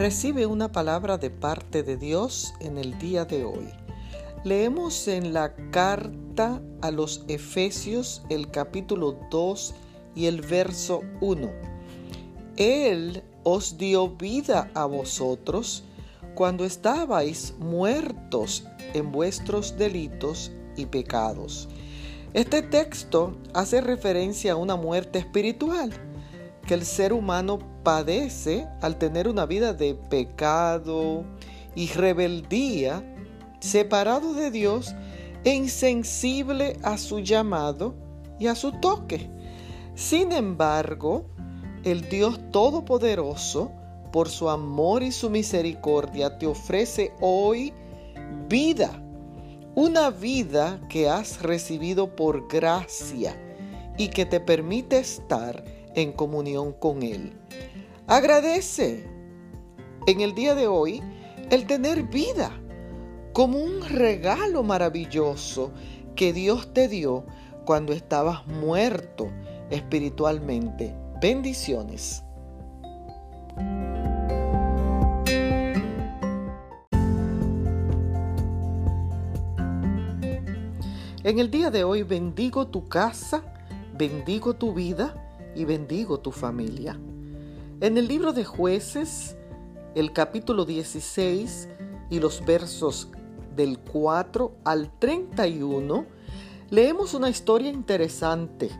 Recibe una palabra de parte de Dios en el día de hoy. Leemos en la carta a los Efesios el capítulo 2 y el verso 1. Él os dio vida a vosotros cuando estabais muertos en vuestros delitos y pecados. Este texto hace referencia a una muerte espiritual que el ser humano padece al tener una vida de pecado y rebeldía, separado de Dios e insensible a su llamado y a su toque. Sin embargo, el Dios Todopoderoso, por su amor y su misericordia, te ofrece hoy vida, una vida que has recibido por gracia y que te permite estar en comunión con Él. Agradece en el día de hoy el tener vida como un regalo maravilloso que Dios te dio cuando estabas muerto espiritualmente. Bendiciones. En el día de hoy bendigo tu casa, bendigo tu vida y bendigo tu familia. En el libro de jueces, el capítulo 16 y los versos del 4 al 31, leemos una historia interesante,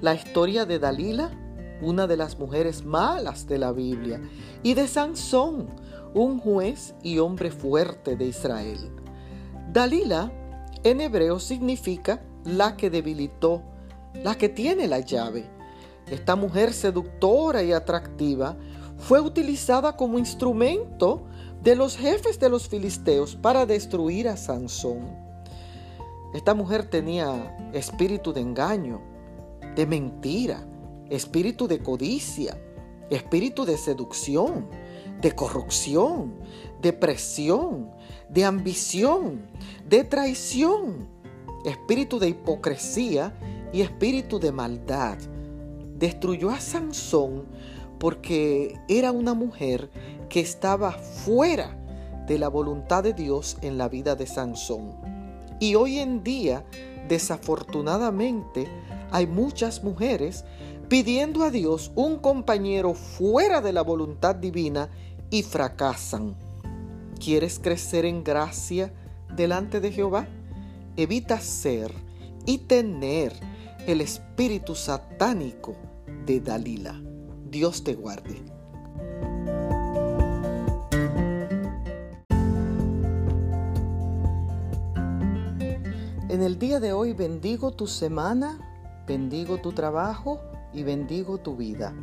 la historia de Dalila, una de las mujeres malas de la Biblia, y de Sansón, un juez y hombre fuerte de Israel. Dalila en hebreo significa la que debilitó, la que tiene la llave esta mujer seductora y atractiva fue utilizada como instrumento de los jefes de los filisteos para destruir a Sansón. Esta mujer tenía espíritu de engaño, de mentira, espíritu de codicia, espíritu de seducción, de corrupción, de presión, de ambición, de traición, espíritu de hipocresía y espíritu de maldad destruyó a Sansón porque era una mujer que estaba fuera de la voluntad de Dios en la vida de Sansón. Y hoy en día, desafortunadamente, hay muchas mujeres pidiendo a Dios un compañero fuera de la voluntad divina y fracasan. ¿Quieres crecer en gracia delante de Jehová? Evita ser y tener el espíritu satánico de Dalila. Dios te guarde. En el día de hoy bendigo tu semana, bendigo tu trabajo y bendigo tu vida.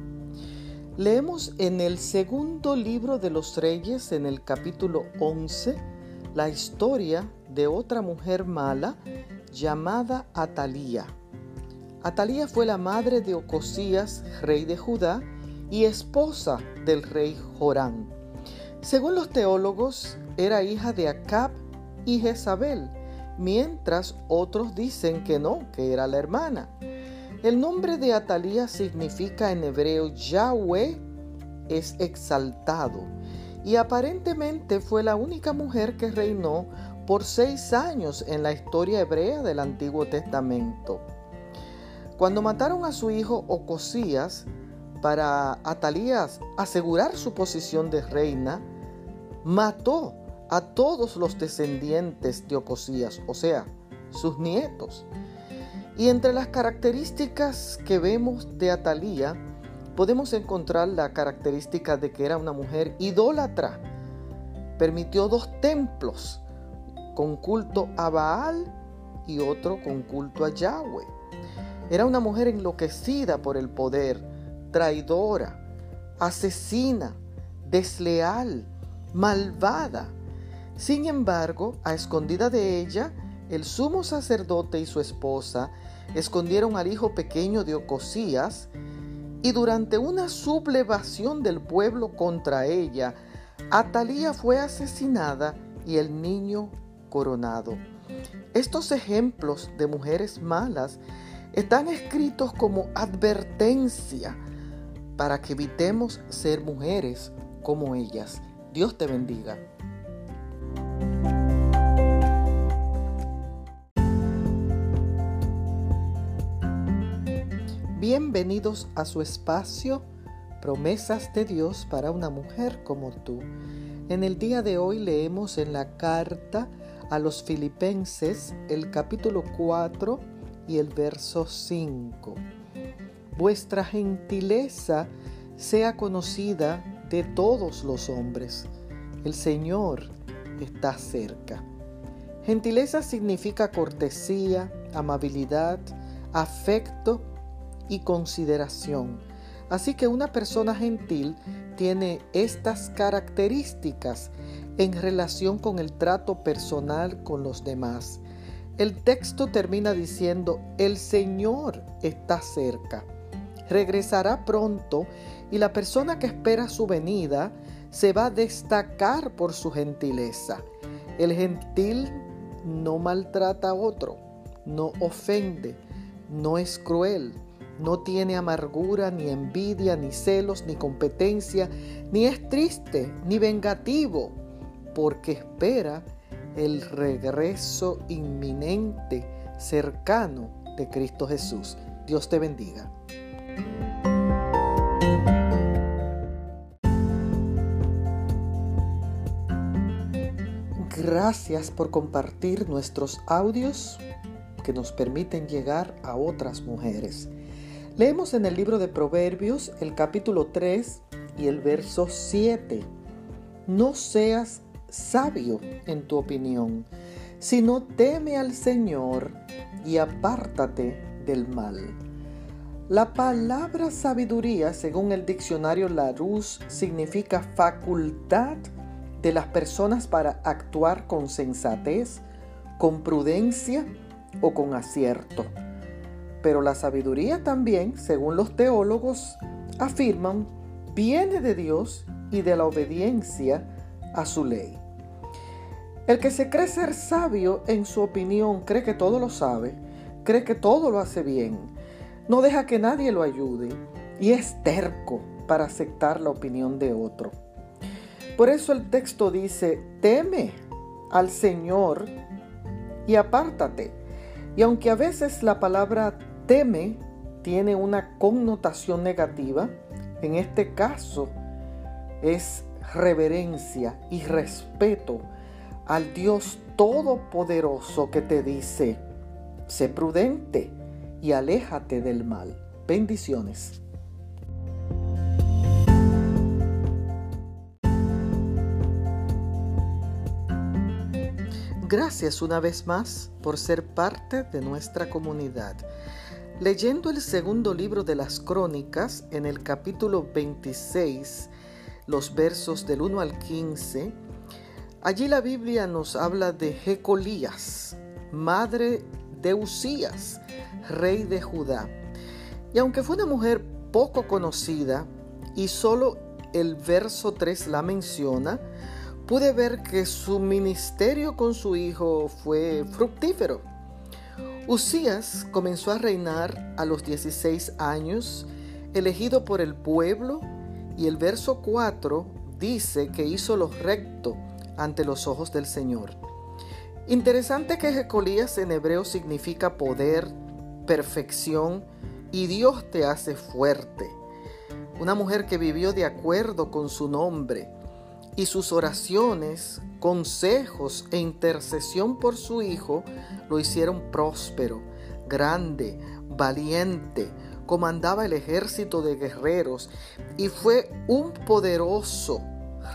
Leemos en el segundo libro de los reyes, en el capítulo 11, la historia de otra mujer mala llamada Atalía. Atalía fue la madre de Ocosías, rey de Judá, y esposa del rey Jorán. Según los teólogos, era hija de Acab y Jezabel, mientras otros dicen que no, que era la hermana. El nombre de Atalía significa en hebreo Yahweh es exaltado y aparentemente fue la única mujer que reinó por seis años en la historia hebrea del Antiguo Testamento. Cuando mataron a su hijo Ocosías para Atalías asegurar su posición de reina, mató a todos los descendientes de Ocosías, o sea, sus nietos. Y entre las características que vemos de Atalía, podemos encontrar la característica de que era una mujer idólatra. Permitió dos templos con culto a Baal y otro con culto a Yahweh. Era una mujer enloquecida por el poder, traidora, asesina, desleal, malvada. Sin embargo, a escondida de ella, el sumo sacerdote y su esposa escondieron al hijo pequeño de Ocosías y durante una sublevación del pueblo contra ella, Atalía fue asesinada y el niño coronado. Estos ejemplos de mujeres malas están escritos como advertencia para que evitemos ser mujeres como ellas. Dios te bendiga. Bienvenidos a su espacio Promesas de Dios para una mujer como tú. En el día de hoy leemos en la carta a los filipenses el capítulo 4 y el verso 5. Vuestra gentileza sea conocida de todos los hombres. El Señor está cerca. Gentileza significa cortesía, amabilidad, afecto y consideración. Así que una persona gentil tiene estas características en relación con el trato personal con los demás. El texto termina diciendo, el Señor está cerca, regresará pronto y la persona que espera su venida se va a destacar por su gentileza. El gentil no maltrata a otro, no ofende, no es cruel, no tiene amargura, ni envidia, ni celos, ni competencia, ni es triste, ni vengativo, porque espera el regreso inminente, cercano de Cristo Jesús. Dios te bendiga. Gracias por compartir nuestros audios que nos permiten llegar a otras mujeres. Leemos en el libro de Proverbios el capítulo 3 y el verso 7. No seas sabio en tu opinión, sino teme al Señor y apártate del mal. La palabra sabiduría, según el diccionario Larousse, significa facultad de las personas para actuar con sensatez, con prudencia o con acierto. Pero la sabiduría también, según los teólogos, afirman, viene de Dios y de la obediencia a su ley. El que se cree ser sabio en su opinión cree que todo lo sabe, cree que todo lo hace bien, no deja que nadie lo ayude y es terco para aceptar la opinión de otro. Por eso el texto dice, teme al Señor y apártate. Y aunque a veces la palabra teme tiene una connotación negativa, en este caso es reverencia y respeto al Dios Todopoderoso que te dice, sé prudente y aléjate del mal. Bendiciones. Gracias una vez más por ser parte de nuestra comunidad. Leyendo el segundo libro de las crónicas en el capítulo 26, los versos del 1 al 15, Allí la Biblia nos habla de Jecolías, madre de Usías, rey de Judá. Y aunque fue una mujer poco conocida y solo el verso 3 la menciona, pude ver que su ministerio con su hijo fue fructífero. Usías comenzó a reinar a los 16 años, elegido por el pueblo, y el verso 4 dice que hizo lo recto ante los ojos del Señor. Interesante que Jecolías en hebreo significa poder, perfección y Dios te hace fuerte. Una mujer que vivió de acuerdo con su nombre y sus oraciones, consejos e intercesión por su hijo lo hicieron próspero, grande, valiente, comandaba el ejército de guerreros y fue un poderoso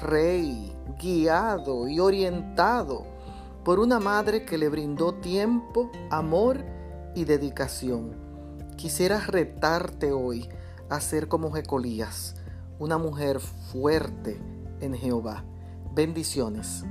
rey guiado y orientado por una madre que le brindó tiempo, amor y dedicación. Quisiera retarte hoy a ser como Jecolías, una mujer fuerte en Jehová. Bendiciones.